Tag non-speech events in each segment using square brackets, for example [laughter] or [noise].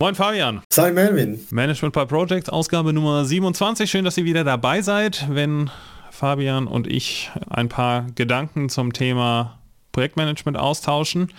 Moin Fabian. Sei Melvin. Management by Project, Ausgabe Nummer 27. Schön, dass ihr wieder dabei seid, wenn Fabian und ich ein paar Gedanken zum Thema Projektmanagement austauschen.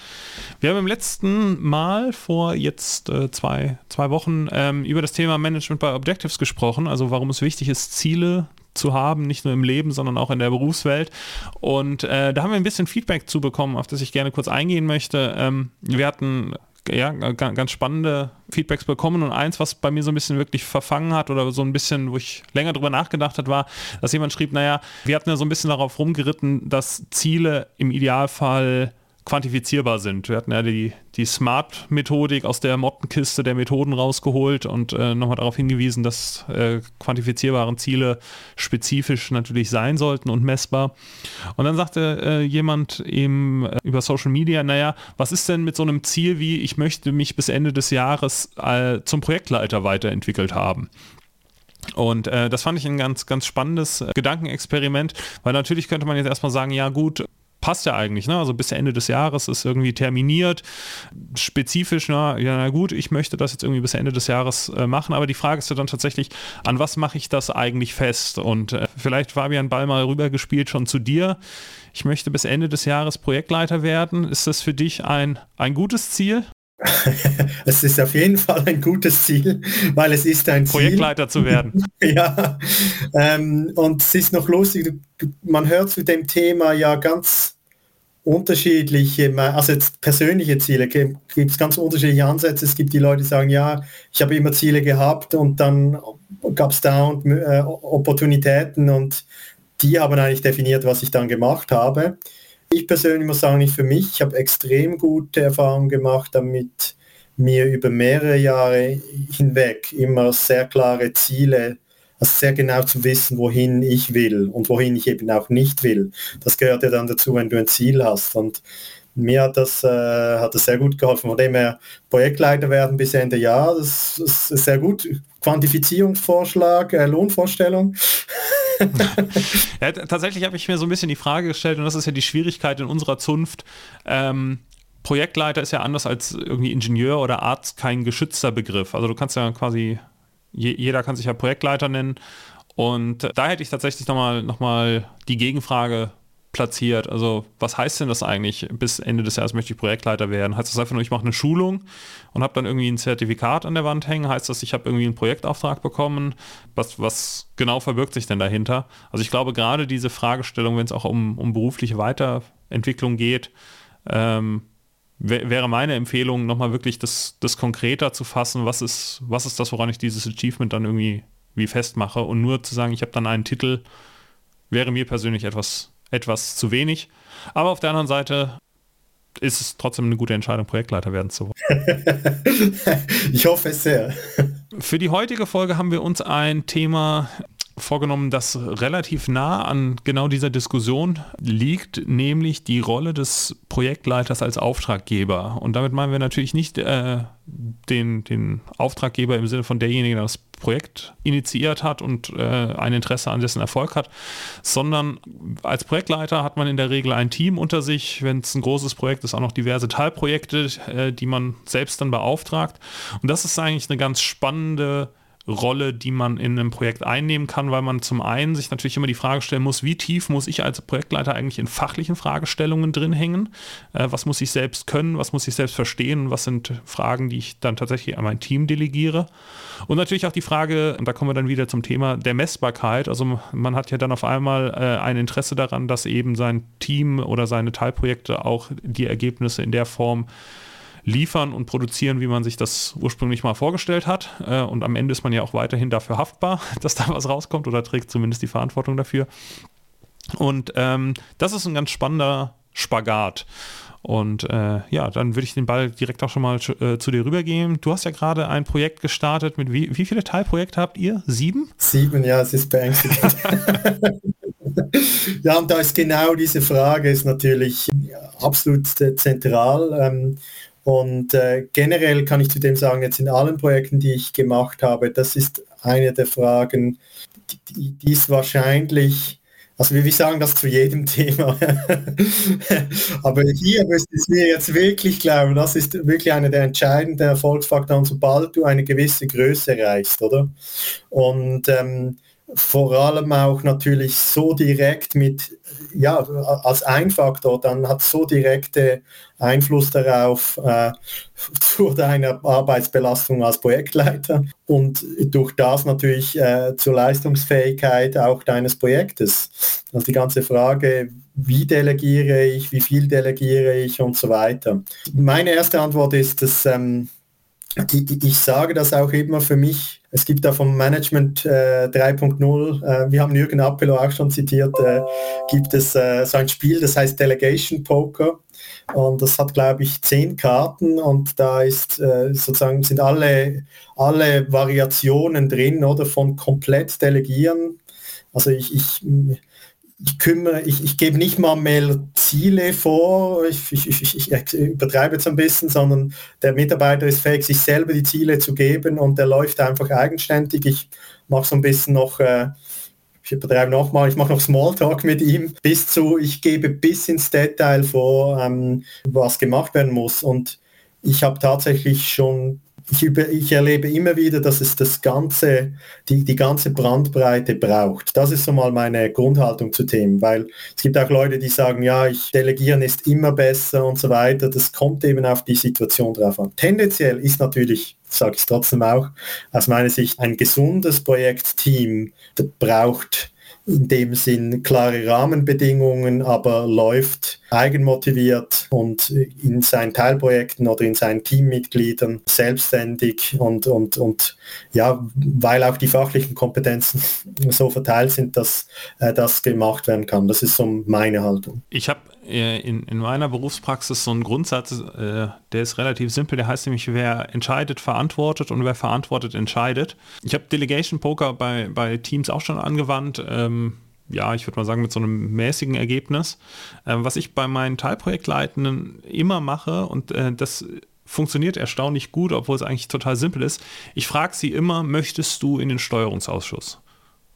Wir haben im letzten Mal vor jetzt äh, zwei, zwei Wochen ähm, über das Thema Management by Objectives gesprochen, also warum es wichtig ist, Ziele zu haben, nicht nur im Leben, sondern auch in der Berufswelt. Und äh, da haben wir ein bisschen Feedback zu bekommen, auf das ich gerne kurz eingehen möchte. Ähm, wir hatten ja, ganz spannende Feedbacks bekommen. Und eins, was bei mir so ein bisschen wirklich verfangen hat oder so ein bisschen, wo ich länger drüber nachgedacht hat, war, dass jemand schrieb, naja, wir hatten ja so ein bisschen darauf rumgeritten, dass Ziele im Idealfall quantifizierbar sind. Wir hatten ja die, die Smart-Methodik aus der Mottenkiste der Methoden rausgeholt und äh, nochmal darauf hingewiesen, dass äh, quantifizierbare Ziele spezifisch natürlich sein sollten und messbar. Und dann sagte äh, jemand eben äh, über Social Media, naja, was ist denn mit so einem Ziel wie, ich möchte mich bis Ende des Jahres äh, zum Projektleiter weiterentwickelt haben? Und äh, das fand ich ein ganz, ganz spannendes äh, Gedankenexperiment, weil natürlich könnte man jetzt erstmal sagen, ja gut, passt ja eigentlich, ne? Also bis Ende des Jahres ist irgendwie terminiert, spezifisch, na, ja, na gut, ich möchte das jetzt irgendwie bis Ende des Jahres äh, machen, aber die Frage ist ja dann tatsächlich, an was mache ich das eigentlich fest? Und äh, vielleicht Fabian Ball mal rübergespielt schon zu dir. Ich möchte bis Ende des Jahres Projektleiter werden. Ist das für dich ein, ein gutes Ziel? [laughs] es ist auf jeden Fall ein gutes Ziel, weil es ist ein Projektleiter Ziel. zu werden. [laughs] ja, ähm, und es ist noch lustig, man hört zu dem Thema ja ganz unterschiedliche, also jetzt persönliche Ziele, gibt es ganz unterschiedliche Ansätze. Es gibt die Leute, die sagen, ja, ich habe immer Ziele gehabt und dann gab es da und, äh, Opportunitäten und die haben eigentlich definiert, was ich dann gemacht habe. Ich persönlich muss sagen, nicht für mich. Ich habe extrem gute Erfahrungen gemacht, damit mir über mehrere Jahre hinweg immer sehr klare Ziele also sehr genau zu wissen, wohin ich will und wohin ich eben auch nicht will. Das gehört ja dann dazu, wenn du ein Ziel hast. Und mir hat das, äh, hat das sehr gut geholfen. Von dem her Projektleiter werden bis Ende Jahr, das, das ist sehr gut. Quantifizierungsvorschlag, äh, Lohnvorstellung. [laughs] ja, tatsächlich habe ich mir so ein bisschen die Frage gestellt, und das ist ja die Schwierigkeit in unserer Zunft. Ähm, Projektleiter ist ja anders als irgendwie Ingenieur oder Arzt kein geschützter Begriff. Also du kannst ja quasi jeder kann sich ja Projektleiter nennen. Und da hätte ich tatsächlich nochmal noch mal die Gegenfrage platziert. Also was heißt denn das eigentlich? Bis Ende des Jahres möchte ich Projektleiter werden. Heißt das einfach nur, ich mache eine Schulung und habe dann irgendwie ein Zertifikat an der Wand hängen? Heißt das, ich habe irgendwie einen Projektauftrag bekommen? Was, was genau verbirgt sich denn dahinter? Also ich glaube gerade diese Fragestellung, wenn es auch um, um berufliche Weiterentwicklung geht, ähm, wäre meine Empfehlung, nochmal wirklich das, das konkreter zu fassen, was ist, was ist das, woran ich dieses Achievement dann irgendwie wie festmache und nur zu sagen, ich habe dann einen Titel, wäre mir persönlich etwas, etwas zu wenig. Aber auf der anderen Seite ist es trotzdem eine gute Entscheidung, Projektleiter werden zu wollen. [laughs] ich hoffe es sehr. Für die heutige Folge haben wir uns ein Thema vorgenommen, das relativ nah an genau dieser Diskussion liegt, nämlich die Rolle des Projektleiters als Auftraggeber. Und damit meinen wir natürlich nicht äh, den, den Auftraggeber im Sinne von derjenige, der das Projekt initiiert hat und äh, ein Interesse an dessen Erfolg hat, sondern als Projektleiter hat man in der Regel ein Team unter sich, wenn es ein großes Projekt ist, auch noch diverse Teilprojekte, äh, die man selbst dann beauftragt. Und das ist eigentlich eine ganz spannende Rolle, die man in einem Projekt einnehmen kann, weil man zum einen sich natürlich immer die Frage stellen muss, wie tief muss ich als Projektleiter eigentlich in fachlichen Fragestellungen drin hängen? Äh, was muss ich selbst können? Was muss ich selbst verstehen? Was sind Fragen, die ich dann tatsächlich an mein Team delegiere? Und natürlich auch die Frage, da kommen wir dann wieder zum Thema der Messbarkeit. Also man hat ja dann auf einmal äh, ein Interesse daran, dass eben sein Team oder seine Teilprojekte auch die Ergebnisse in der Form liefern und produzieren, wie man sich das ursprünglich mal vorgestellt hat. Äh, und am Ende ist man ja auch weiterhin dafür haftbar, [laughs] dass da was rauskommt oder trägt zumindest die Verantwortung dafür. Und ähm, das ist ein ganz spannender Spagat. Und äh, ja, dann würde ich den Ball direkt auch schon mal äh, zu dir rübergeben. Du hast ja gerade ein Projekt gestartet mit wie, wie viele Teilprojekte habt ihr? Sieben? Sieben, ja, es ist beängstigend. ja, und da ist genau diese Frage ist natürlich absolut zentral. Ähm, und äh, generell kann ich zu dem sagen, jetzt in allen Projekten, die ich gemacht habe, das ist eine der Fragen, die, die ist wahrscheinlich Also wir sagen das zu jedem [laughs] Thema. Aber hier müsste ich mir jetzt wirklich glauben, das ist wirklich einer der entscheidenden Erfolgsfaktoren, sobald du eine gewisse Größe erreichst, oder? Und ähm, vor allem auch natürlich so direkt mit, ja, als Einfaktor, dann hat so direkte Einfluss darauf äh, [laughs] zu deiner Arbeitsbelastung als Projektleiter und durch das natürlich äh, zur Leistungsfähigkeit auch deines Projektes. Also die ganze Frage, wie delegiere ich, wie viel delegiere ich und so weiter. Meine erste Antwort ist, dass ähm, ich, sage das auch immer für mich, es gibt da vom Management äh, 3.0, äh, wir haben Jürgen Appelo auch schon zitiert, äh, gibt es äh, so ein Spiel, das heißt Delegation Poker. Und das hat, glaube ich, zehn Karten und da ist äh, sozusagen sind alle, alle Variationen drin oder von komplett delegieren. Also ich, ich ich kümmere, ich, ich gebe nicht mal mehr Ziele vor, ich, ich, ich, ich übertreibe jetzt ein bisschen, sondern der Mitarbeiter ist fähig, sich selber die Ziele zu geben und der läuft einfach eigenständig. Ich mache so ein bisschen noch, äh, ich übertreibe nochmal, ich mache noch Smalltalk mit ihm, bis zu, ich gebe bis ins Detail vor, ähm, was gemacht werden muss. Und ich habe tatsächlich schon ich, über, ich erlebe immer wieder, dass es das ganze, die, die ganze Brandbreite braucht. Das ist so mal meine Grundhaltung zu Themen, weil es gibt auch Leute, die sagen, ja, ich delegieren ist immer besser und so weiter. Das kommt eben auf die Situation drauf an. Tendenziell ist natürlich sage ich trotzdem auch, aus meiner Sicht ein gesundes Projektteam braucht in dem Sinn klare Rahmenbedingungen, aber läuft eigenmotiviert und in seinen Teilprojekten oder in seinen Teammitgliedern selbstständig und, und, und ja, weil auch die fachlichen Kompetenzen [laughs] so verteilt sind, dass äh, das gemacht werden kann. Das ist so meine Haltung. Ich habe in, in meiner Berufspraxis so einen Grundsatz, äh, der ist relativ simpel, der heißt nämlich, wer entscheidet, verantwortet und wer verantwortet, entscheidet. Ich habe Delegation Poker bei, bei Teams auch schon angewandt. Ähm, ja, ich würde mal sagen, mit so einem mäßigen Ergebnis. Ähm, was ich bei meinen Teilprojektleitenden immer mache und äh, das funktioniert erstaunlich gut, obwohl es eigentlich total simpel ist. Ich frage sie immer, möchtest du in den Steuerungsausschuss?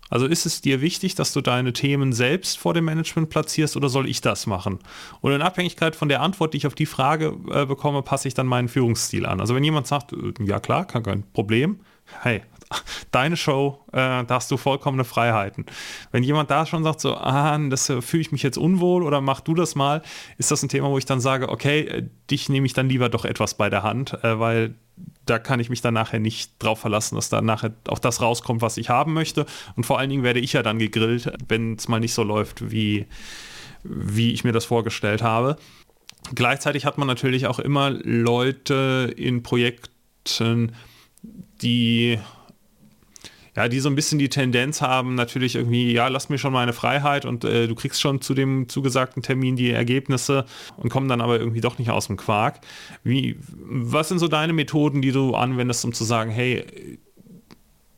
Also ist es dir wichtig, dass du deine Themen selbst vor dem Management platzierst oder soll ich das machen? Und in Abhängigkeit von der Antwort, die ich auf die Frage äh, bekomme, passe ich dann meinen Führungsstil an. Also wenn jemand sagt, äh, ja klar, kein Problem, hey, [laughs] deine Show, äh, da hast du vollkommene Freiheiten. Wenn jemand da schon sagt, so, ah, das äh, fühle ich mich jetzt unwohl oder mach du das mal, ist das ein Thema, wo ich dann sage, okay, äh, dich nehme ich dann lieber doch etwas bei der Hand, weil da kann ich mich dann nachher nicht drauf verlassen, dass da nachher auch das rauskommt, was ich haben möchte. Und vor allen Dingen werde ich ja dann gegrillt, wenn es mal nicht so läuft, wie, wie ich mir das vorgestellt habe. Gleichzeitig hat man natürlich auch immer Leute in Projekten, die ja, die so ein bisschen die Tendenz haben, natürlich irgendwie, ja, lass mir schon meine Freiheit und äh, du kriegst schon zu dem zugesagten Termin die Ergebnisse und kommen dann aber irgendwie doch nicht aus dem Quark. Wie, was sind so deine Methoden, die du anwendest, um zu sagen, hey,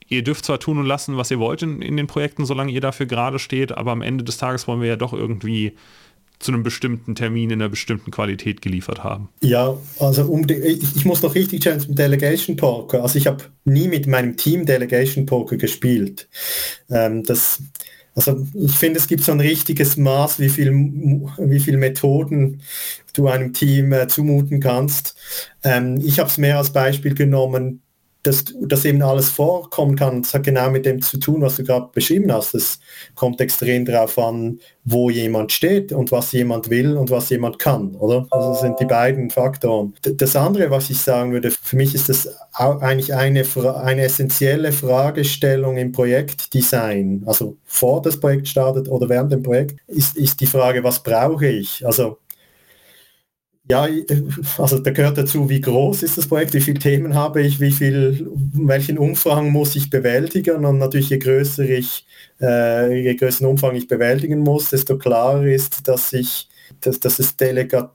ihr dürft zwar tun und lassen, was ihr wollt in, in den Projekten, solange ihr dafür gerade steht, aber am Ende des Tages wollen wir ja doch irgendwie zu einem bestimmten Termin in einer bestimmten Qualität geliefert haben. Ja, also um die, ich, ich, muss noch richtig stellen zum Delegation Poker. Also ich habe nie mit meinem Team Delegation Poker gespielt. Ähm, das, also ich finde, es gibt so ein richtiges Maß, wie viel, wie viel Methoden du einem Team äh, zumuten kannst. Ähm, ich habe es mehr als Beispiel genommen, dass, dass eben alles vorkommen kann, das hat genau mit dem zu tun, was du gerade beschrieben hast. Es kommt extrem darauf an, wo jemand steht und was jemand will und was jemand kann, oder? Also das sind die beiden Faktoren. Das andere, was ich sagen würde, für mich ist das eigentlich eine, eine essentielle Fragestellung im Projektdesign, also vor das Projekt startet oder während dem Projekt, ist, ist die Frage, was brauche ich? Also ja, also da gehört dazu, wie groß ist das Projekt, wie viele Themen habe ich, wie viel, welchen Umfang muss ich bewältigen und natürlich je größer ich, äh, je größeren Umfang ich bewältigen muss, desto klarer ist, dass ich dass, dass, es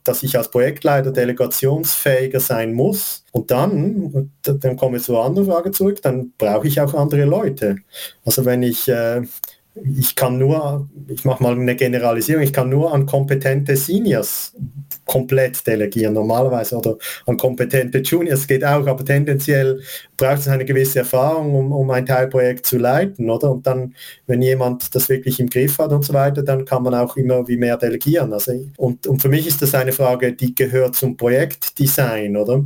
dass ich als Projektleiter delegationsfähiger sein muss. Und dann, dann komme ich zur anderen Frage zurück, dann brauche ich auch andere Leute. Also wenn ich äh, ich kann nur, ich mache mal eine Generalisierung, ich kann nur an kompetente Seniors komplett delegieren normalerweise oder an kompetente Juniors geht auch, aber tendenziell braucht es eine gewisse Erfahrung, um, um ein Teilprojekt zu leiten, oder? Und dann, wenn jemand das wirklich im Griff hat und so weiter, dann kann man auch immer wie mehr delegieren. Also, und, und für mich ist das eine Frage, die gehört zum Projektdesign, oder?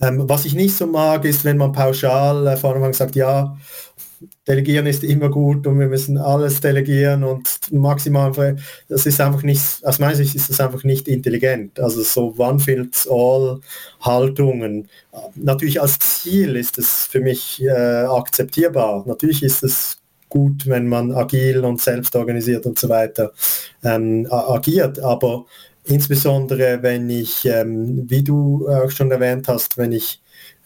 Ähm, was ich nicht so mag, ist, wenn man pauschal äh, von Anfang sagt, ja, Delegieren ist immer gut und wir müssen alles delegieren und maximal, das ist einfach nicht, aus meiner Sicht ist das einfach nicht intelligent. Also so One-Fits-All Haltungen. Natürlich als Ziel ist es für mich äh, akzeptierbar. Natürlich ist es gut, wenn man agil und selbst organisiert und so weiter ähm, agiert, aber insbesondere wenn ich, ähm, wie du auch schon erwähnt hast, wenn ich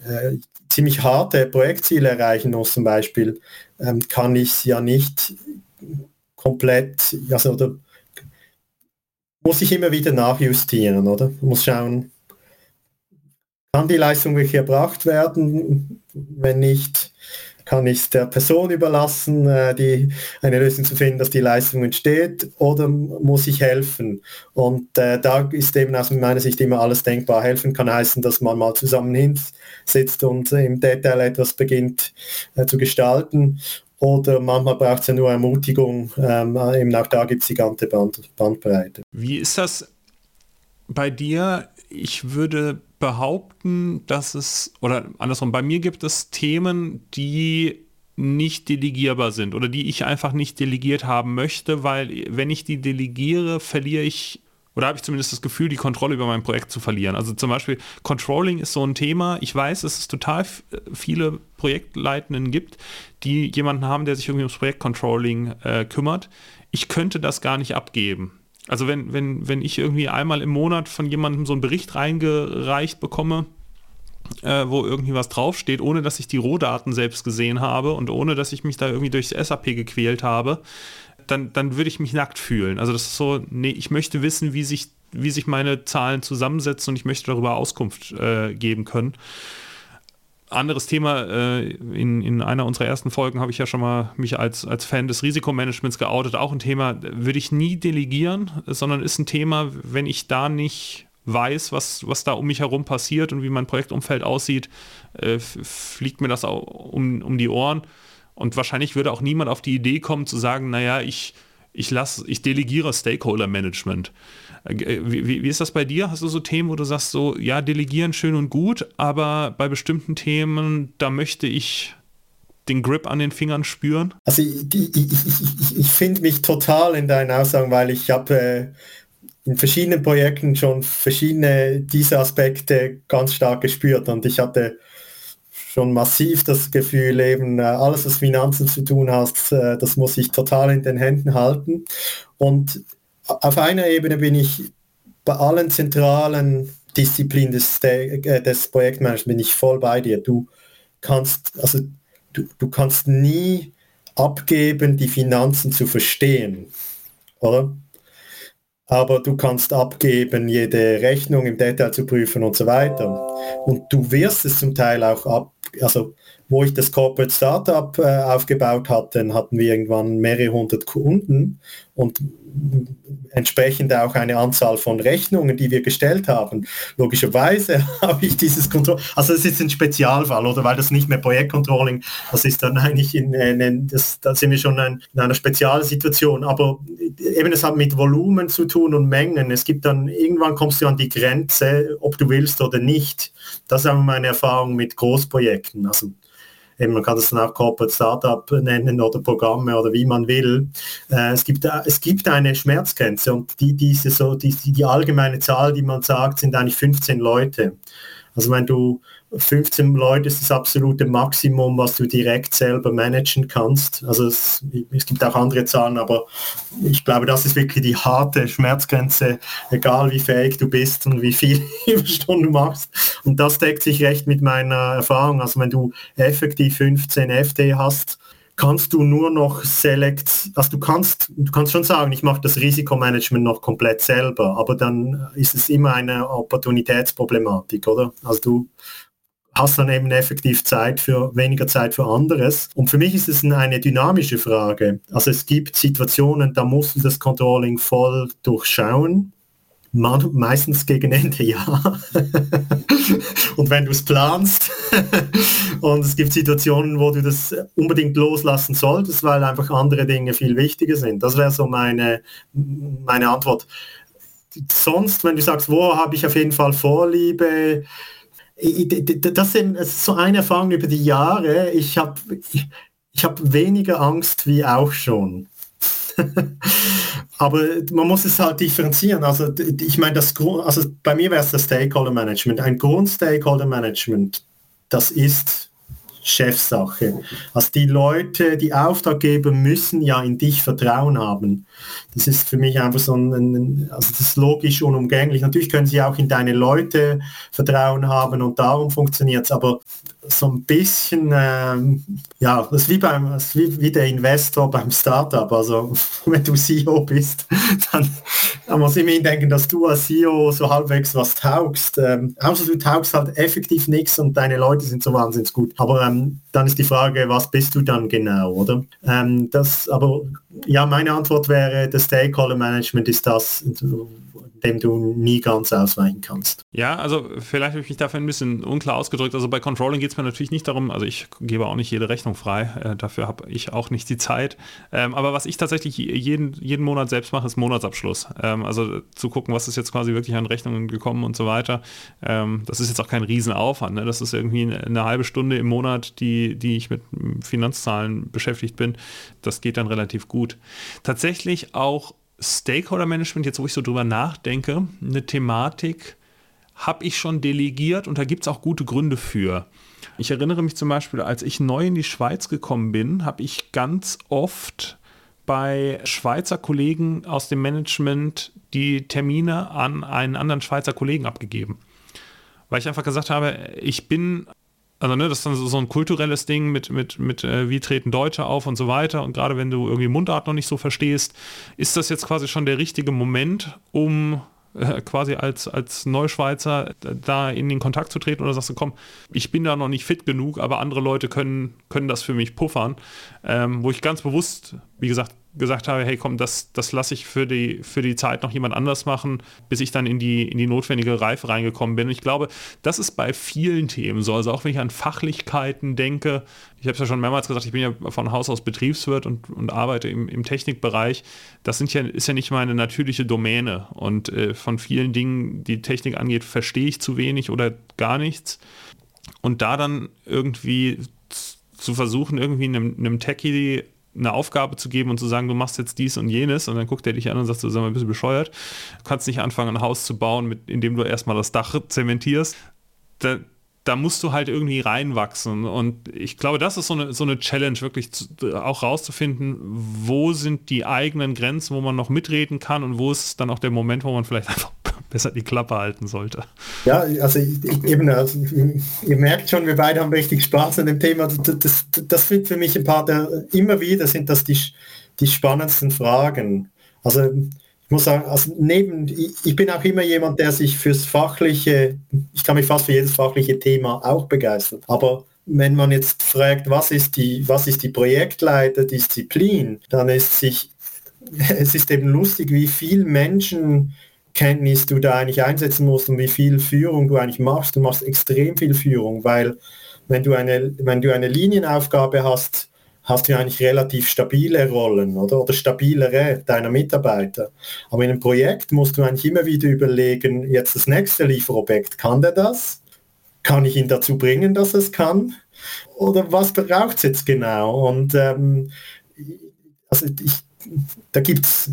äh, ziemlich harte Projektziele erreichen muss zum Beispiel, ähm, kann ich es ja nicht komplett, also oder muss ich immer wieder nachjustieren, oder? Muss schauen, kann die Leistung wirklich erbracht werden? Wenn nicht, kann ich es der Person überlassen, äh, die, eine Lösung zu finden, dass die Leistung entsteht, oder muss ich helfen? Und äh, da ist eben aus meiner Sicht immer alles denkbar. Helfen kann heißen, dass man mal zusammen hinsitzt und im Detail etwas beginnt äh, zu gestalten. Oder manchmal braucht es ja nur Ermutigung. Ähm, eben auch da gibt es die ganze Band, Bandbreite. Wie ist das bei dir? Ich würde behaupten, dass es, oder andersrum, bei mir gibt es Themen, die nicht delegierbar sind oder die ich einfach nicht delegiert haben möchte, weil wenn ich die delegiere, verliere ich oder habe ich zumindest das Gefühl, die Kontrolle über mein Projekt zu verlieren. Also zum Beispiel Controlling ist so ein Thema. Ich weiß, dass es total viele Projektleitenden gibt, die jemanden haben, der sich irgendwie ums Projektcontrolling äh, kümmert. Ich könnte das gar nicht abgeben. Also wenn, wenn, wenn ich irgendwie einmal im Monat von jemandem so einen Bericht reingereicht bekomme, äh, wo irgendwie was draufsteht, ohne dass ich die Rohdaten selbst gesehen habe und ohne dass ich mich da irgendwie durchs SAP gequält habe, dann, dann würde ich mich nackt fühlen. Also das ist so, nee, ich möchte wissen, wie sich, wie sich meine Zahlen zusammensetzen und ich möchte darüber Auskunft äh, geben können anderes Thema, äh, in, in einer unserer ersten Folgen habe ich ja schon mal mich als, als Fan des Risikomanagements geoutet. Auch ein Thema, würde ich nie delegieren, sondern ist ein Thema, wenn ich da nicht weiß, was, was da um mich herum passiert und wie mein Projektumfeld aussieht, äh, fliegt mir das auch um, um die Ohren. Und wahrscheinlich würde auch niemand auf die Idee kommen zu sagen, naja, ich, ich, lass, ich delegiere Stakeholder Management. Äh, wie, wie, ist das bei dir? Hast du so Themen, wo du sagst, so, ja, delegieren schön und gut, aber bei bestimmten Themen, da möchte ich den Grip an den Fingern spüren? Also ich, ich, ich, ich finde mich total in deinen Aussagen, weil ich habe äh, in verschiedenen Projekten schon verschiedene dieser Aspekte ganz stark gespürt und ich hatte schon massiv das Gefühl, eben äh, alles, was Finanzen zu tun hat, äh, das muss ich total in den Händen halten. Und auf einer Ebene bin ich bei allen zentralen Disziplinen des, äh, des Projektmanagements bin ich voll bei dir. Du kannst, also du, du kannst nie abgeben, die Finanzen zu verstehen, oder? Aber du kannst abgeben, jede Rechnung im Detail zu prüfen und so weiter. Und du wirst es zum Teil auch ab, also wo ich das Corporate Startup äh, aufgebaut hatte, hatten wir irgendwann mehrere hundert Kunden und entsprechend auch eine Anzahl von Rechnungen, die wir gestellt haben. Logischerweise [laughs] habe ich dieses Kontroll, also es ist ein Spezialfall, oder weil das nicht mehr Projektcontrolling, das ist dann eigentlich in, in das, da sind wir schon in, in einer Spezialsituation, aber eben es hat mit Volumen zu tun und Mengen. Es gibt dann, irgendwann kommst du an die Grenze, ob du willst oder nicht. Das ist auch meine Erfahrung mit Großprojekten. Also man kann das dann auch Corporate Startup nennen oder Programme oder wie man will. Äh, es, gibt, es gibt eine Schmerzgrenze und die, diese so, die, die allgemeine Zahl, die man sagt, sind eigentlich 15 Leute. Also wenn du 15 Leute ist das absolute Maximum, was du direkt selber managen kannst. Also es, es, gibt auch andere Zahlen, aber ich glaube, das ist wirklich die harte Schmerzgrenze, egal wie fähig du bist und wie viel [laughs] Überstunden du machst. Und das deckt sich recht mit meiner Erfahrung. Also wenn du effektiv 15 FD hast, kannst du nur noch select, also du kannst, du kannst schon sagen, ich mache das Risikomanagement noch komplett selber, aber dann ist es immer eine Opportunitätsproblematik, oder? Also du hast dann eben effektiv Zeit für weniger Zeit für anderes. Und für mich ist es eine dynamische Frage. Also es gibt Situationen, da musst du das Controlling voll durchschauen. Meistens gegen Ende ja. und wenn du es planst und es gibt Situationen, wo du das unbedingt loslassen solltest, weil einfach andere Dinge viel wichtiger sind. Das wäre so meine, meine Antwort. Sonst, wenn du sagst, wo habe ich auf jeden Fall Vorliebe, das ist so eine Erfahrung über die Jahre. Ich habe ich hab weniger Angst wie auch schon. [laughs] Aber man muss es halt differenzieren. Also ich meine, das also bei mir wäre es das Stakeholder Management. Ein Grund-Stakeholder Management, das ist Chefsache. Also die Leute, die Auftraggeber müssen ja in dich Vertrauen haben. Das ist für mich einfach so ein, also das ist logisch unumgänglich. Natürlich können sie auch in deine Leute Vertrauen haben und darum funktioniert es, aber so ein bisschen, ähm, ja, das ist wie beim, das ist wie, wie der Investor beim Startup. Also [laughs] wenn du CEO bist, [laughs] dann, dann muss ich mir denken, dass du als CEO so halbwegs was taugst. Ähm, außer du taugst halt effektiv nichts und deine Leute sind so wahnsinnig gut. Aber ähm, dann ist die Frage, was bist du dann genau, oder? Ähm, das, aber ja, meine Antwort wäre, das Stakeholder Management ist das, dem du nie ganz ausweichen kannst. Ja, also vielleicht habe ich mich dafür ein bisschen unklar ausgedrückt. Also bei Controlling geht es mir natürlich nicht darum, also ich gebe auch nicht jede Rechnung frei, äh, dafür habe ich auch nicht die Zeit. Ähm, aber was ich tatsächlich jeden, jeden Monat selbst mache, ist Monatsabschluss. Ähm, also zu gucken, was ist jetzt quasi wirklich an Rechnungen gekommen und so weiter. Ähm, das ist jetzt auch kein Riesenaufwand. Ne? Das ist irgendwie eine, halbe Stunde im Monat, die, die ich mit Finanzzahlen beschäftigt bin. Das geht dann relativ gut. Tatsächlich auch Stakeholder Management, jetzt wo ich so drüber nachdenke, eine Thematik habe ich schon delegiert und da gibt es auch gute Gründe für. Ich erinnere mich zum Beispiel, als ich neu in die Schweiz gekommen bin, habe ich ganz oft bei Schweizer Kollegen aus dem Management die Termine an einen anderen Schweizer Kollegen abgegeben. Weil ich einfach gesagt habe, ich bin also ne, das ist dann so, ein kulturelles Ding mit, mit, mit äh, wie treten Deutsche auf und so weiter. Und gerade wenn du irgendwie Mundart noch nicht so verstehst, ist das jetzt quasi schon der richtige Moment, um äh, quasi als, als Neuschweizer da in den Kontakt zu treten oder sagst du, komm, ich bin da noch nicht fit genug, aber andere Leute können, können das für mich puffern. Ähm, wo ich ganz bewusst, wie gesagt, gesagt habe, hey komm, das, das lasse ich für die, für die Zeit noch jemand anders machen, bis ich dann in die, in die notwendige Reife reingekommen bin. Und ich glaube, das ist bei vielen Themen so. Also auch wenn ich an Fachlichkeiten denke, ich habe es ja schon mehrmals gesagt, ich bin ja von Haus aus Betriebswirt und, und arbeite im, im Technikbereich. Das sind ja, ist ja nicht meine natürliche Domäne. Und äh, von vielen Dingen, die Technik angeht, verstehe ich zu wenig oder gar nichts. Und da dann irgendwie zu versuchen, irgendwie einem, einem Techie eine Aufgabe zu geben und zu sagen, du machst jetzt dies und jenes und dann guckt er dich an und sagt, du sag mal, ein bisschen bescheuert. Du kannst nicht anfangen, ein Haus zu bauen, mit, indem du erstmal das Dach zementierst. Da, da musst du halt irgendwie reinwachsen. Und ich glaube, das ist so eine, so eine Challenge, wirklich zu, auch rauszufinden, wo sind die eigenen Grenzen, wo man noch mitreden kann und wo ist dann auch der Moment, wo man vielleicht [laughs] einfach besser die Klappe halten sollte. Ja, also ich, eben, also, ihr merkt schon, wir beide haben richtig Spaß an dem Thema. Das, das, das sind für mich ein paar der, immer wieder sind das die, die spannendsten Fragen. Also ich muss sagen, also neben, ich, ich bin auch immer jemand, der sich fürs fachliche, ich kann mich fast für jedes fachliche Thema auch begeistern. Aber wenn man jetzt fragt, was ist die, was ist die Projektleiterdisziplin, dann ist sich, [laughs] es ist eben lustig, wie viel Menschen Kenntnis du da eigentlich einsetzen musst und wie viel Führung du eigentlich machst. Du machst extrem viel Führung, weil wenn du eine, wenn du eine Linienaufgabe hast, hast du eigentlich relativ stabile Rollen oder, oder stabilere deiner Mitarbeiter. Aber in einem Projekt musst du eigentlich immer wieder überlegen, jetzt das nächste Lieferobjekt, kann der das? Kann ich ihn dazu bringen, dass es kann? Oder was braucht es jetzt genau? Und ähm, also ich, da gibt es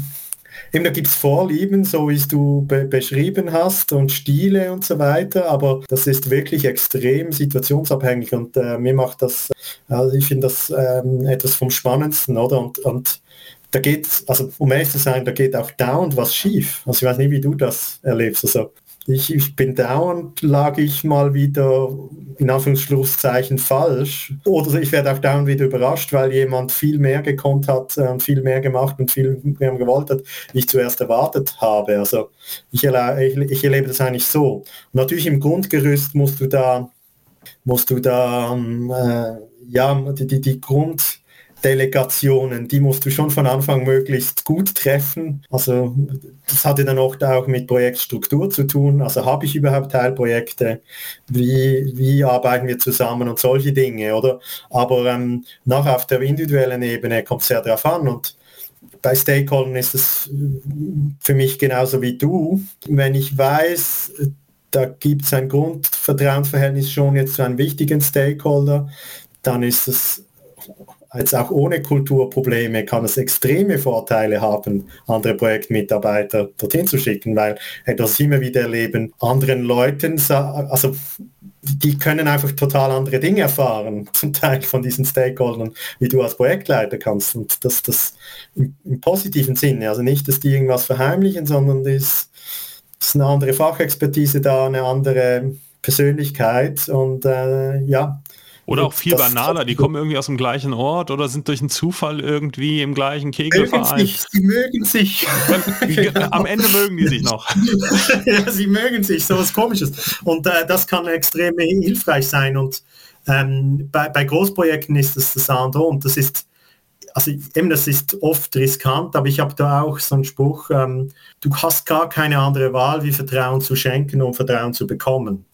eben da gibt es Vorlieben, so wie du be beschrieben hast und Stile und so weiter, aber das ist wirklich extrem situationsabhängig und äh, mir macht das, also ich finde das ähm, etwas vom Spannendsten, oder? Und, und da geht, also um ehrlich zu sein, da geht auch dauernd was schief. Also ich weiß nicht, wie du das erlebst. Also ich, ich bin dauernd, lag ich mal wieder in Anführungszeichen falsch. Oder ich werde auch dauernd wieder überrascht, weil jemand viel mehr gekonnt hat, äh, viel mehr gemacht und viel mehr gewollt hat, wie ich zuerst erwartet habe. Also ich, erle ich, ich erlebe das eigentlich so. Und natürlich im Grundgerüst musst du da, musst du da, ähm, äh, ja, die, die, die Grund, Delegationen, die musst du schon von Anfang möglichst gut treffen. Also das hatte dann oft auch mit Projektstruktur zu tun. Also habe ich überhaupt Teilprojekte? Wie, wie arbeiten wir zusammen und solche Dinge, oder? Aber ähm, nach auf der individuellen Ebene kommt es sehr darauf an und bei Stakeholdern ist es für mich genauso wie du. Wenn ich weiß, da gibt es ein Grundvertrauensverhältnis schon jetzt zu einem wichtigen Stakeholder, dann ist es als auch ohne Kulturprobleme kann es extreme Vorteile haben, andere Projektmitarbeiter dorthin zu schicken, weil das immer wieder erleben, anderen Leuten, also die können einfach total andere Dinge erfahren, [laughs] zum Teil von diesen Stakeholdern, wie du als Projektleiter kannst. Und das, das im, im positiven Sinne, also nicht, dass die irgendwas verheimlichen, sondern das ist eine andere Fachexpertise da, eine andere Persönlichkeit und äh, ja, oder auch viel das banaler, die kommen irgendwie aus dem gleichen Ort oder sind durch einen Zufall irgendwie im gleichen Kegelverein. Sich, sie mögen sich. [laughs] Am Ende mögen die sich noch. [laughs] ja, sie mögen sich, so was komisches. Und äh, das kann extrem hilfreich sein. Und ähm, bei, bei Großprojekten ist das das andere und das ist also eben das ist oft riskant, aber ich habe da auch so einen Spruch, ähm, du hast gar keine andere Wahl, wie Vertrauen zu schenken, um Vertrauen zu bekommen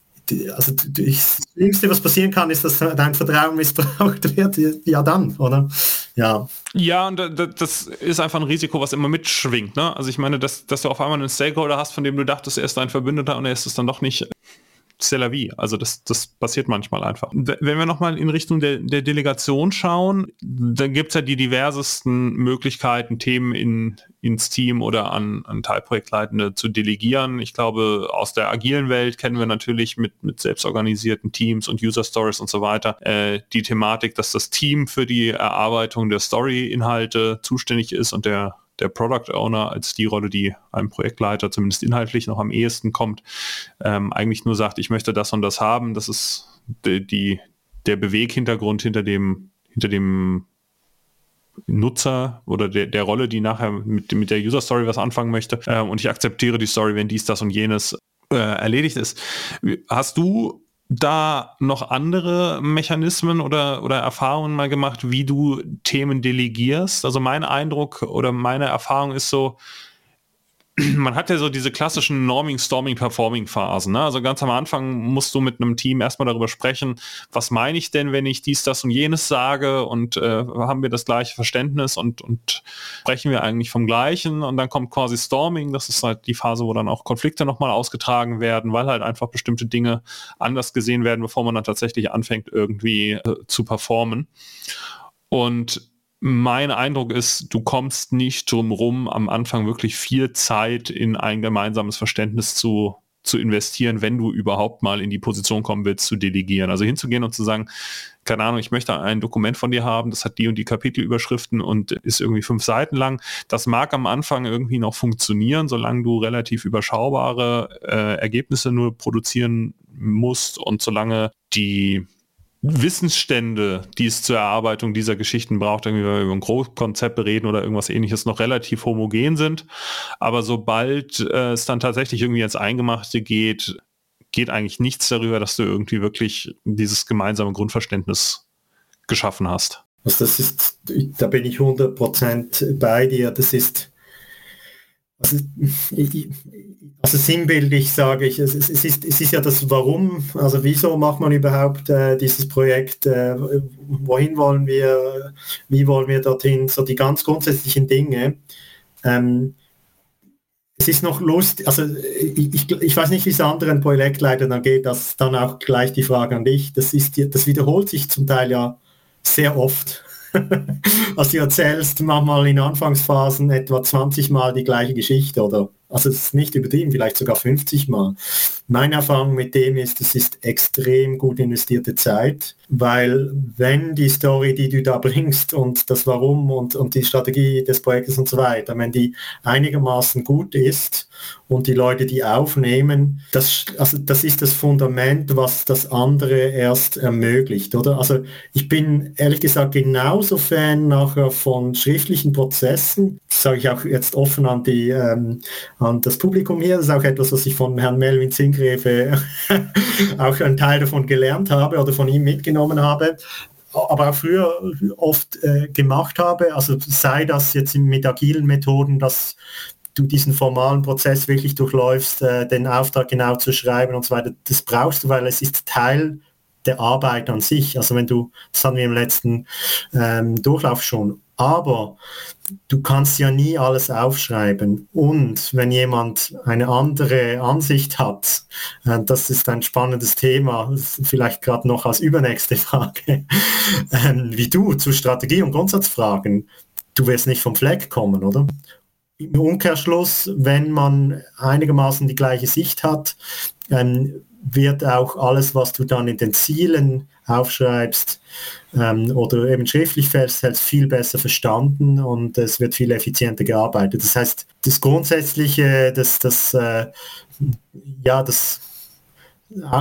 also das Schlimmste, was passieren kann, ist, dass dein Vertrauen missbraucht [laughs] wird. Ja, dann, oder? Ja. Ja, und das ist einfach ein Risiko, was immer mitschwingt. Ne? Also ich meine, dass, dass du auf einmal einen Stakeholder hast, von dem du dachtest, er ist dein Verbündeter und er ist es dann doch nicht. C'est la vie. Also das, das passiert manchmal einfach. Wenn wir nochmal in Richtung der, der Delegation schauen, dann gibt es ja die diversesten Möglichkeiten, Themen in, ins Team oder an, an Teilprojektleitende zu delegieren. Ich glaube, aus der agilen Welt kennen wir natürlich mit, mit selbstorganisierten Teams und User Stories und so weiter äh, die Thematik, dass das Team für die Erarbeitung der Story-Inhalte zuständig ist und der der Product Owner als die Rolle, die einem Projektleiter zumindest inhaltlich noch am ehesten kommt, ähm, eigentlich nur sagt, ich möchte das und das haben. Das ist die, die der Beweghintergrund hinter dem, hinter dem Nutzer oder der, der Rolle, die nachher mit, mit der User Story was anfangen möchte. Äh, und ich akzeptiere die Story, wenn dies, das und jenes äh, erledigt ist. Hast du da noch andere Mechanismen oder, oder Erfahrungen mal gemacht, wie du Themen delegierst? Also mein Eindruck oder meine Erfahrung ist so, [clears throat] man hat ja so diese klassischen Norming, Storming, Performing Phasen. Ne? Also ganz am Anfang musst du mit einem Team erstmal darüber sprechen, was meine ich denn, wenn ich dies, das und jenes sage und äh, haben wir das gleiche Verständnis und, und sprechen wir eigentlich vom Gleichen und dann kommt quasi Storming, das ist halt die Phase, wo dann auch Konflikte nochmal ausgetragen werden, weil halt einfach bestimmte Dinge anders gesehen werden, bevor man dann tatsächlich anfängt irgendwie äh, zu performen. Und mein Eindruck ist, du kommst nicht drum rum, am Anfang wirklich viel Zeit in ein gemeinsames Verständnis zu, zu investieren, wenn du überhaupt mal in die Position kommen willst, zu delegieren. Also hinzugehen und zu sagen, keine Ahnung, ich möchte ein Dokument von dir haben, das hat die und die Kapitelüberschriften und ist irgendwie fünf Seiten lang. Das mag am Anfang irgendwie noch funktionieren, solange du relativ überschaubare äh, Ergebnisse nur produzieren musst und solange die Wissensstände, die es zur Erarbeitung dieser Geschichten braucht, irgendwie wenn wir über ein Großkonzept reden oder irgendwas ähnliches, noch relativ homogen sind. Aber sobald äh, es dann tatsächlich irgendwie ins Eingemachte geht, geht eigentlich nichts darüber, dass du irgendwie wirklich dieses gemeinsame Grundverständnis geschaffen hast. Also das ist, da bin ich 100% bei dir. Das ist also, also sinnbildlich sage ich, es, ist, es ist ja das Warum, also wieso macht man überhaupt äh, dieses Projekt, äh, wohin wollen wir, wie wollen wir dorthin, so die ganz grundsätzlichen Dinge. Ähm, es ist noch lustig, also ich, ich weiß nicht, wie es anderen Projektleitern dann geht, das dann auch gleich die Frage an dich, das, ist, das wiederholt sich zum Teil ja sehr oft. [laughs] also du erzählst manchmal in Anfangsphasen etwa 20 Mal die gleiche Geschichte oder also es ist nicht übertrieben, vielleicht sogar 50 Mal. Meine Erfahrung mit dem ist, es ist extrem gut investierte Zeit, weil wenn die Story, die du da [laughs] bringst und das Warum und, und die Strategie des Projektes und so weiter, wenn die einigermaßen gut ist und die Leute, die aufnehmen, das, also das ist das Fundament, was das andere erst ermöglicht, oder? Also ich bin ehrlich gesagt genauso Fan nachher von schriftlichen Prozessen, das sage ich auch jetzt offen an die ähm, an das Publikum hier. Das ist auch etwas, was ich von Herrn Melvin Zingreve [laughs] auch einen Teil davon gelernt habe oder von ihm mitgenommen habe. aber auch früher oft äh, gemacht habe. Also sei das jetzt mit agilen Methoden, dass du diesen formalen Prozess wirklich durchläufst, äh, den Auftrag genau zu schreiben und so weiter. Das brauchst du, weil es ist Teil der Arbeit an sich. Also wenn du, das hatten wir im letzten ähm, Durchlauf schon, aber du kannst ja nie alles aufschreiben. Und wenn jemand eine andere Ansicht hat, äh, das ist ein spannendes Thema, vielleicht gerade noch als übernächste [laughs] Frage, äh, wie du zu Strategie- und Grundsatzfragen, du wirst nicht vom Fleck kommen, oder? Im Umkehrschluss, wenn man einigermaßen die gleiche Sicht hat, ähm, wird auch alles, was du dann in den Zielen aufschreibst ähm, oder eben schriftlich festhältst, viel besser verstanden und es wird viel effizienter gearbeitet. Das heißt, das Grundsätzliche, das, das, äh, ja, das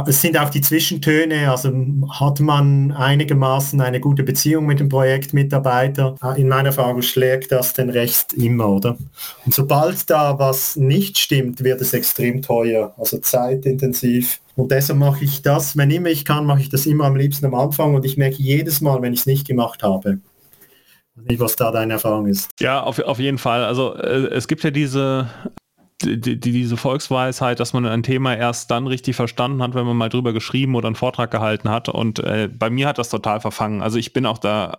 es sind auch die Zwischentöne, also hat man einigermaßen eine gute Beziehung mit dem Projektmitarbeiter. In meiner Erfahrung schlägt das den Rest immer, oder? Und sobald da was nicht stimmt, wird es extrem teuer, also zeitintensiv. Und deshalb mache ich das, wenn immer ich kann, mache ich das immer am liebsten am Anfang und ich merke jedes Mal, wenn ich es nicht gemacht habe. Nicht, was da deine Erfahrung ist. Ja, auf, auf jeden Fall. Also äh, es gibt ja diese die, diese Volksweisheit, dass man ein Thema erst dann richtig verstanden hat, wenn man mal drüber geschrieben oder einen Vortrag gehalten hat. Und äh, bei mir hat das total verfangen. Also ich bin auch da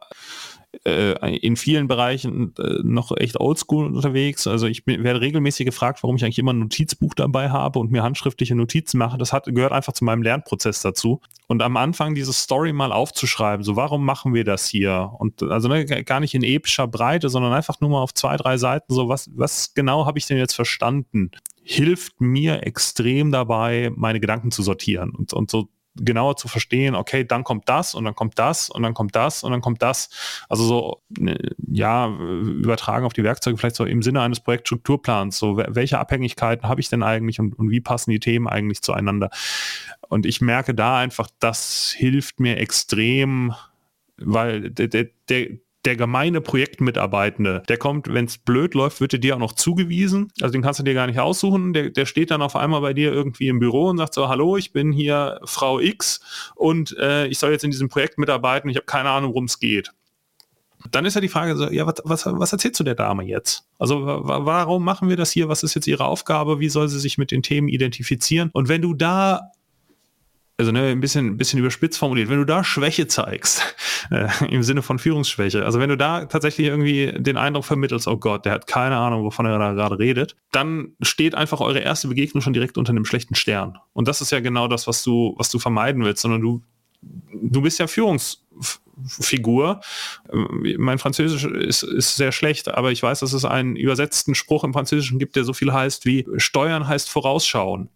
äh, in vielen Bereichen äh, noch echt oldschool unterwegs. Also ich bin, werde regelmäßig gefragt, warum ich eigentlich immer ein Notizbuch dabei habe und mir handschriftliche Notizen mache. Das hat, gehört einfach zu meinem Lernprozess dazu. Und am Anfang diese Story mal aufzuschreiben, so warum machen wir das hier? Und also ne, gar nicht in epischer Breite, sondern einfach nur mal auf zwei, drei Seiten, so was, was genau habe ich denn jetzt verstanden? hilft mir extrem dabei, meine Gedanken zu sortieren und, und so genauer zu verstehen, okay, dann kommt das und dann kommt das und dann kommt das und dann kommt das. Also so, ne, ja, übertragen auf die Werkzeuge vielleicht so im Sinne eines Projektstrukturplans. So, welche Abhängigkeiten habe ich denn eigentlich und, und wie passen die Themen eigentlich zueinander? Und ich merke da einfach, das hilft mir extrem, weil der, der, der, der gemeine Projektmitarbeitende, der kommt, wenn es blöd läuft, wird er dir auch noch zugewiesen. Also den kannst du dir gar nicht aussuchen. Der, der steht dann auf einmal bei dir irgendwie im Büro und sagt so, hallo, ich bin hier Frau X und äh, ich soll jetzt in diesem Projekt mitarbeiten. Ich habe keine Ahnung, worum es geht. Dann ist ja die Frage so, ja, was, was, was erzählst du der Dame jetzt? Also warum machen wir das hier? Was ist jetzt ihre Aufgabe? Wie soll sie sich mit den Themen identifizieren? Und wenn du da also ne, ein bisschen, bisschen überspitzt formuliert, wenn du da Schwäche zeigst, [laughs] äh, im Sinne von Führungsschwäche, also wenn du da tatsächlich irgendwie den Eindruck vermittelst, oh Gott, der hat keine Ahnung, wovon er da gerade redet, dann steht einfach eure erste Begegnung schon direkt unter einem schlechten Stern. Und das ist ja genau das, was du, was du vermeiden willst, sondern du, du bist ja Führungsfigur. Mein Französisch ist, ist sehr schlecht, aber ich weiß, dass es einen übersetzten Spruch im Französischen gibt, der so viel heißt wie Steuern heißt vorausschauen.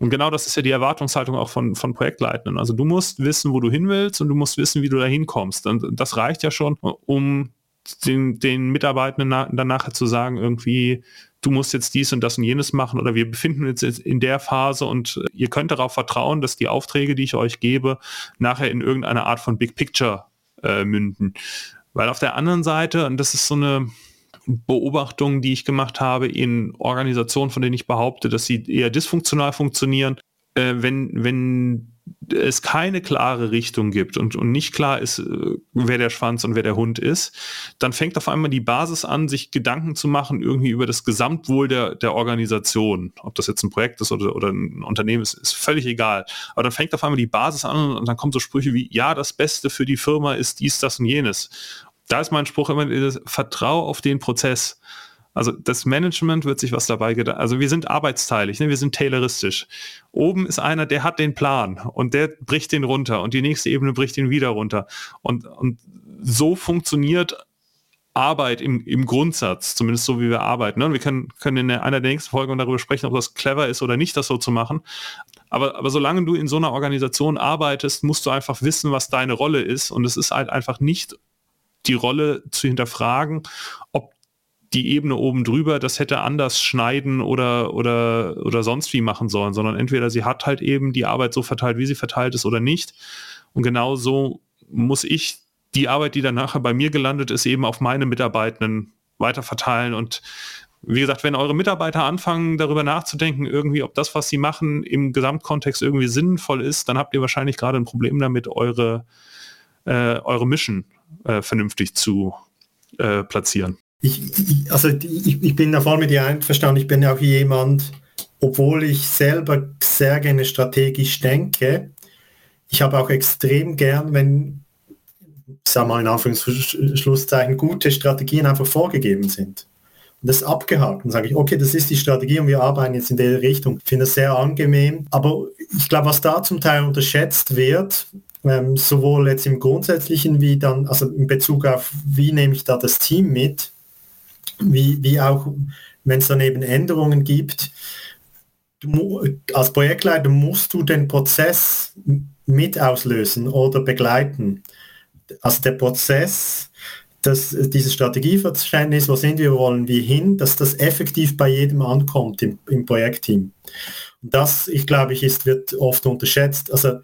Und genau das ist ja die Erwartungshaltung auch von, von Projektleitenden. Also du musst wissen, wo du hin willst und du musst wissen, wie du da hinkommst. Und das reicht ja schon, um den, den Mitarbeitenden dann nachher zu sagen, irgendwie, du musst jetzt dies und das und jenes machen oder wir befinden uns jetzt in der Phase und ihr könnt darauf vertrauen, dass die Aufträge, die ich euch gebe, nachher in irgendeine Art von Big Picture äh, münden. Weil auf der anderen Seite, und das ist so eine, Beobachtungen, die ich gemacht habe in Organisationen, von denen ich behaupte, dass sie eher dysfunktional funktionieren, äh, wenn, wenn es keine klare Richtung gibt und, und nicht klar ist, äh, wer der Schwanz und wer der Hund ist, dann fängt auf einmal die Basis an, sich Gedanken zu machen, irgendwie über das Gesamtwohl der, der Organisation. Ob das jetzt ein Projekt ist oder, oder ein Unternehmen ist, ist völlig egal. Aber dann fängt auf einmal die Basis an und dann kommen so Sprüche wie, ja, das Beste für die Firma ist dies, das und jenes da ist mein Spruch immer, vertrau auf den Prozess. Also das Management wird sich was dabei gedacht. Also wir sind arbeitsteilig, ne? wir sind tayloristisch. Oben ist einer, der hat den Plan und der bricht den runter und die nächste Ebene bricht ihn wieder runter. Und, und so funktioniert Arbeit im, im Grundsatz, zumindest so wie wir arbeiten. Ne? Wir können, können in einer der nächsten Folgen darüber sprechen, ob das clever ist oder nicht, das so zu machen. Aber, aber solange du in so einer Organisation arbeitest, musst du einfach wissen, was deine Rolle ist. Und es ist halt einfach nicht die Rolle zu hinterfragen, ob die Ebene oben drüber das hätte anders schneiden oder, oder, oder sonst wie machen sollen, sondern entweder sie hat halt eben die Arbeit so verteilt, wie sie verteilt ist oder nicht. Und genau so muss ich die Arbeit, die dann nachher bei mir gelandet ist, eben auf meine Mitarbeitenden weiter verteilen. Und wie gesagt, wenn eure Mitarbeiter anfangen, darüber nachzudenken, irgendwie, ob das, was sie machen, im Gesamtkontext irgendwie sinnvoll ist, dann habt ihr wahrscheinlich gerade ein Problem damit, eure äh, eure Mission äh, vernünftig zu äh, platzieren. Ich, ich, also ich, ich bin da voll mit dir einverstanden. Ich bin ja auch jemand, obwohl ich selber sehr gerne strategisch denke, ich habe auch extrem gern, wenn, sag mal in Anführungszeichen, gute Strategien einfach vorgegeben sind. Und das abgehakt. Und sage ich, okay, das ist die Strategie und wir arbeiten jetzt in der Richtung. Ich finde das sehr angenehm. Aber ich glaube, was da zum Teil unterschätzt wird, ähm, sowohl jetzt im Grundsätzlichen wie dann, also in Bezug auf, wie nehme ich da das Team mit, wie, wie auch, wenn es dann eben Änderungen gibt, du, als Projektleiter musst du den Prozess mit auslösen oder begleiten. Also der Prozess, dass dieses Strategieverständnis, wo sind wir, wo wollen wir hin, dass das effektiv bei jedem ankommt im, im Projektteam. Das, ich glaube, ich, ist, wird oft unterschätzt. Also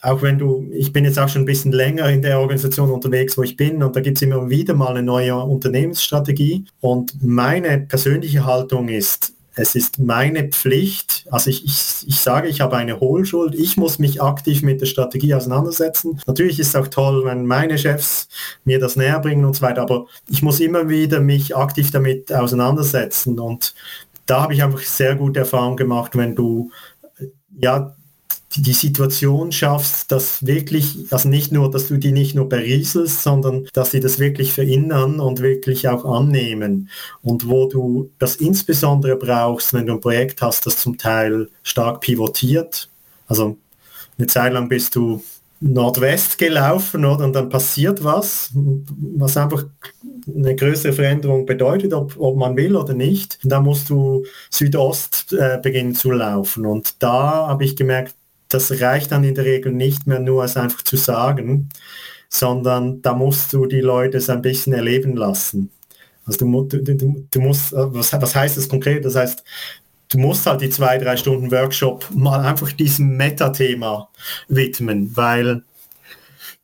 auch wenn du, ich bin jetzt auch schon ein bisschen länger in der Organisation unterwegs, wo ich bin, und da gibt es immer wieder mal eine neue Unternehmensstrategie. Und meine persönliche Haltung ist, es ist meine Pflicht, also ich, ich, ich sage, ich habe eine Hohlschuld, ich muss mich aktiv mit der Strategie auseinandersetzen. Natürlich ist es auch toll, wenn meine Chefs mir das näher bringen und so weiter, aber ich muss immer wieder mich aktiv damit auseinandersetzen und da habe ich einfach sehr gute Erfahrungen gemacht, wenn du ja die Situation schaffst, dass wirklich, also nicht nur, dass du die nicht nur berieselst, sondern dass sie das wirklich verinnern und wirklich auch annehmen. Und wo du das insbesondere brauchst, wenn du ein Projekt hast, das zum Teil stark pivotiert, also eine Zeit lang bist du Nordwest gelaufen oder und dann passiert was, was einfach eine größere Veränderung bedeutet, ob, ob man will oder nicht. Da musst du Südost äh, beginnen zu laufen. Und da habe ich gemerkt, das reicht dann in der Regel nicht mehr nur es einfach zu sagen, sondern da musst du die Leute es ein bisschen erleben lassen. Also du, du, du, du musst, äh, was, was heißt das konkret? Das heißt, du musst halt die zwei, drei Stunden Workshop mal einfach diesem Metathema widmen, weil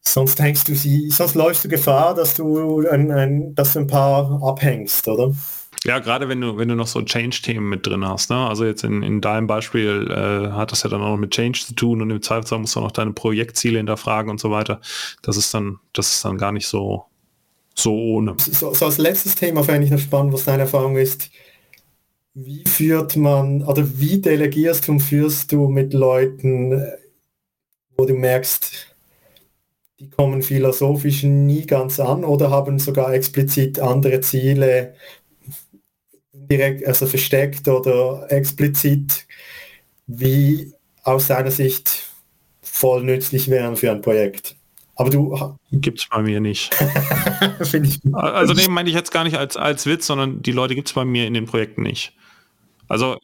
sonst hängst du sie, sonst läufst du Gefahr, dass du ein, ein, dass du ein paar abhängst, oder? Ja, gerade wenn du, wenn du noch so Change-Themen mit drin hast, ne? Also jetzt in, in deinem Beispiel äh, hat das ja dann auch noch mit Change zu tun und im Zweifelsfall musst du auch noch deine Projektziele hinterfragen und so weiter. Das ist dann, das ist dann gar nicht so, so ohne. So, so als letztes Thema fände ich noch spannend, was deine Erfahrung ist. Wie führt man, oder wie delegierst und führst du mit Leuten, wo du merkst, die kommen philosophisch nie ganz an oder haben sogar explizit andere Ziele, direkt, also versteckt oder explizit, wie aus seiner Sicht voll nützlich wären für ein Projekt. Aber du. Gibt es bei mir nicht. [laughs] ich also den meine ich jetzt gar nicht als, als Witz, sondern die Leute gibt es bei mir in den Projekten nicht. Also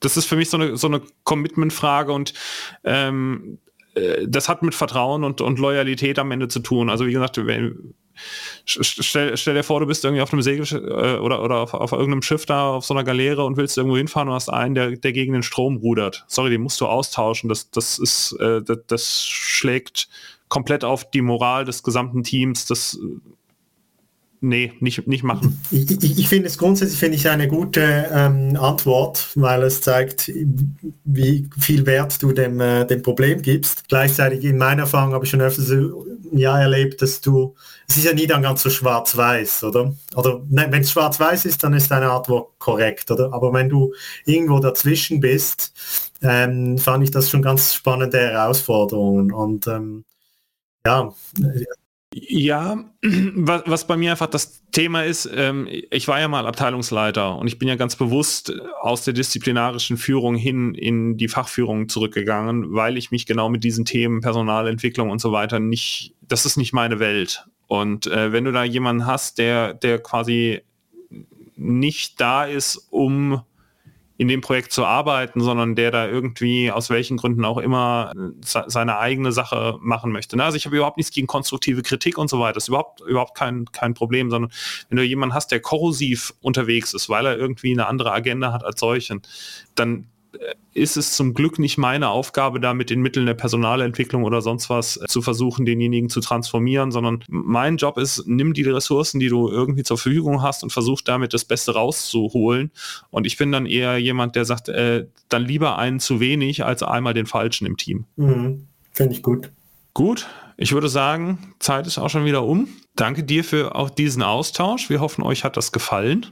das ist für mich so eine, so eine Commitment-Frage und ähm, äh, das hat mit Vertrauen und, und Loyalität am Ende zu tun. Also wie gesagt, wenn, stell, stell dir vor, du bist irgendwie auf einem Segel äh, oder, oder auf, auf irgendeinem Schiff da, auf so einer Galeere und willst irgendwo hinfahren und hast einen, der, der gegen den Strom rudert. Sorry, den musst du austauschen. Das, das ist, äh, das, das schlägt komplett auf die Moral des gesamten Teams. Das nee, nicht, nicht machen. Ich, ich, ich finde es grundsätzlich finde ich eine gute ähm, Antwort, weil es zeigt, wie viel Wert du dem, äh, dem Problem gibst. Gleichzeitig in meiner Erfahrung habe ich schon öfters ja erlebt, dass du, es ist ja nie dann ganz so schwarz-weiß, oder? Oder wenn es schwarz-weiß ist, dann ist deine Antwort korrekt, oder? Aber wenn du irgendwo dazwischen bist, ähm, fand ich das schon ganz spannende Herausforderungen und ähm, ja, ja, [clears throat] was, was bei mir einfach das Thema ist, ähm, ich war ja mal Abteilungsleiter und ich bin ja ganz bewusst aus der disziplinarischen Führung hin in die Fachführung zurückgegangen, weil ich mich genau mit diesen Themen Personalentwicklung und so weiter nicht, das ist nicht meine Welt. Und äh, wenn du da jemanden hast, der, der quasi nicht da ist, um in dem Projekt zu arbeiten, sondern der da irgendwie aus welchen Gründen auch immer seine eigene Sache machen möchte. Also ich habe überhaupt nichts gegen konstruktive Kritik und so weiter. Das ist überhaupt, überhaupt kein, kein Problem, sondern wenn du jemanden hast, der korrosiv unterwegs ist, weil er irgendwie eine andere Agenda hat als solchen, dann ist es zum Glück nicht meine Aufgabe, da mit den Mitteln der Personalentwicklung oder sonst was zu versuchen, denjenigen zu transformieren, sondern mein Job ist, nimm die Ressourcen, die du irgendwie zur Verfügung hast und versuch damit das Beste rauszuholen. Und ich bin dann eher jemand, der sagt, äh, dann lieber einen zu wenig als einmal den falschen im Team. Mhm. Finde ich gut. Gut, Ich würde sagen, Zeit ist auch schon wieder um. Danke dir für auch diesen Austausch. Wir hoffen, euch hat das gefallen.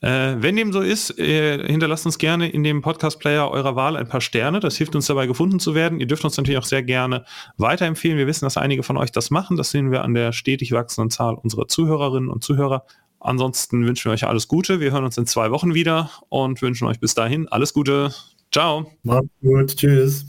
Äh, wenn dem so ist, äh, hinterlasst uns gerne in dem Podcast-Player eurer Wahl ein paar Sterne. Das hilft uns dabei, gefunden zu werden. Ihr dürft uns natürlich auch sehr gerne weiterempfehlen. Wir wissen, dass einige von euch das machen. Das sehen wir an der stetig wachsenden Zahl unserer Zuhörerinnen und Zuhörer. Ansonsten wünschen wir euch alles Gute. Wir hören uns in zwei Wochen wieder und wünschen euch bis dahin alles Gute. Ciao. Macht's gut. Tschüss.